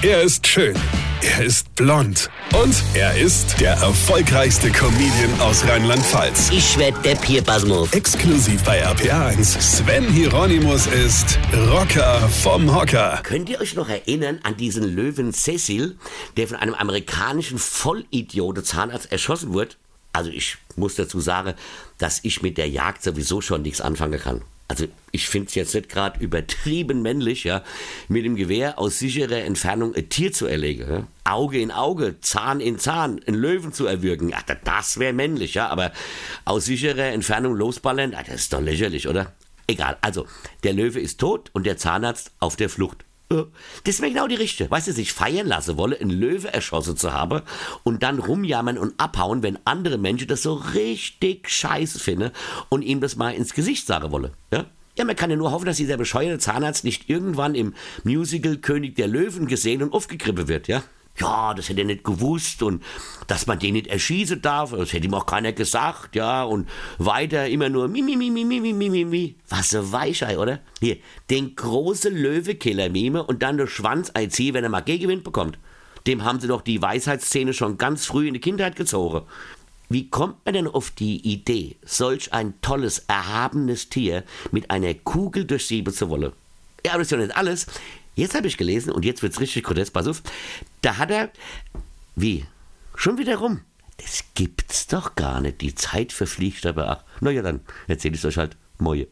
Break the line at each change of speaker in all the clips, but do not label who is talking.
Er ist schön. Er ist blond. Und er ist der erfolgreichste Comedian aus Rheinland-Pfalz.
Ich werd der Pierpasmus.
Exklusiv bei RPA1. Sven Hieronymus ist Rocker vom Hocker.
Könnt ihr euch noch erinnern an diesen Löwen Cecil, der von einem amerikanischen Vollidiote Zahnarzt erschossen wurde? Also ich muss dazu sagen, dass ich mit der Jagd sowieso schon nichts anfangen kann. Also ich finde es jetzt nicht gerade übertrieben männlich, ja, mit dem Gewehr aus sicherer Entfernung ein Tier zu erlegen. Ja? Auge in Auge, Zahn in Zahn, einen Löwen zu erwürgen. Ach, das wäre männlich, ja, aber aus sicherer Entfernung losballern, ach, das ist doch lächerlich, oder? Egal, also der Löwe ist tot und der Zahnarzt auf der Flucht. Das wäre genau die Richtige. Weißt du, sich feiern lassen wolle, einen Löwe erschossen zu haben und dann rumjammern und abhauen, wenn andere Menschen das so richtig scheiße finden und ihm das mal ins Gesicht sagen wolle. Ja? Ja, man kann ja nur hoffen, dass dieser bescheuerte Zahnarzt nicht irgendwann im Musical König der Löwen gesehen und aufgegriffen wird, ja? ja, das hätte er nicht gewusst und dass man den nicht erschießen darf, das hätte ihm auch keiner gesagt, ja, und weiter immer nur mi, mi, mi, mi, mi, mi, mi, mi. mi. Was ein Weichei, oder? Hier, den großen Löwekiller-Mime und dann das Schwanzeizieh, wenn er mal Gegenwind bekommt. Dem haben sie doch die Weisheitsszene schon ganz früh in die Kindheit gezogen. Wie kommt man denn auf die Idee, solch ein tolles, erhabenes Tier mit einer Kugel durchsieben zu wollen? Ja, aber das ist ja nicht alles. Jetzt habe ich gelesen und jetzt wird es richtig grotesk, pass auf. Da hat er. Wie? Schon wieder rum? Das gibt's doch gar nicht. Die Zeit verfliegt aber. Ach, naja, dann erzähl ich euch halt. Moje.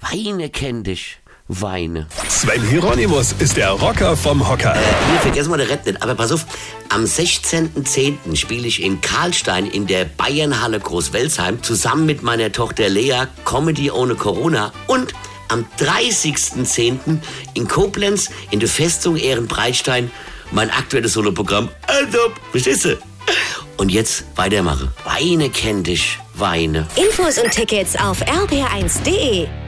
Weine kenn dich. Weine.
Sven Hieronymus ist der Rocker vom Hocker.
Äh, hier vergessen wir der Rett nicht. Aber pass auf, am 16.10. spiele ich in Karlstein in der Bayernhalle Großwelsheim zusammen mit meiner Tochter Lea Comedy ohne Corona und am 30.10. in Koblenz in der Festung Ehrenbreitstein mein aktuelles Soloprogramm. Also, verstehst du? Und jetzt weitermache. Weine kennt dich, weine.
Infos und Tickets auf rb1.de.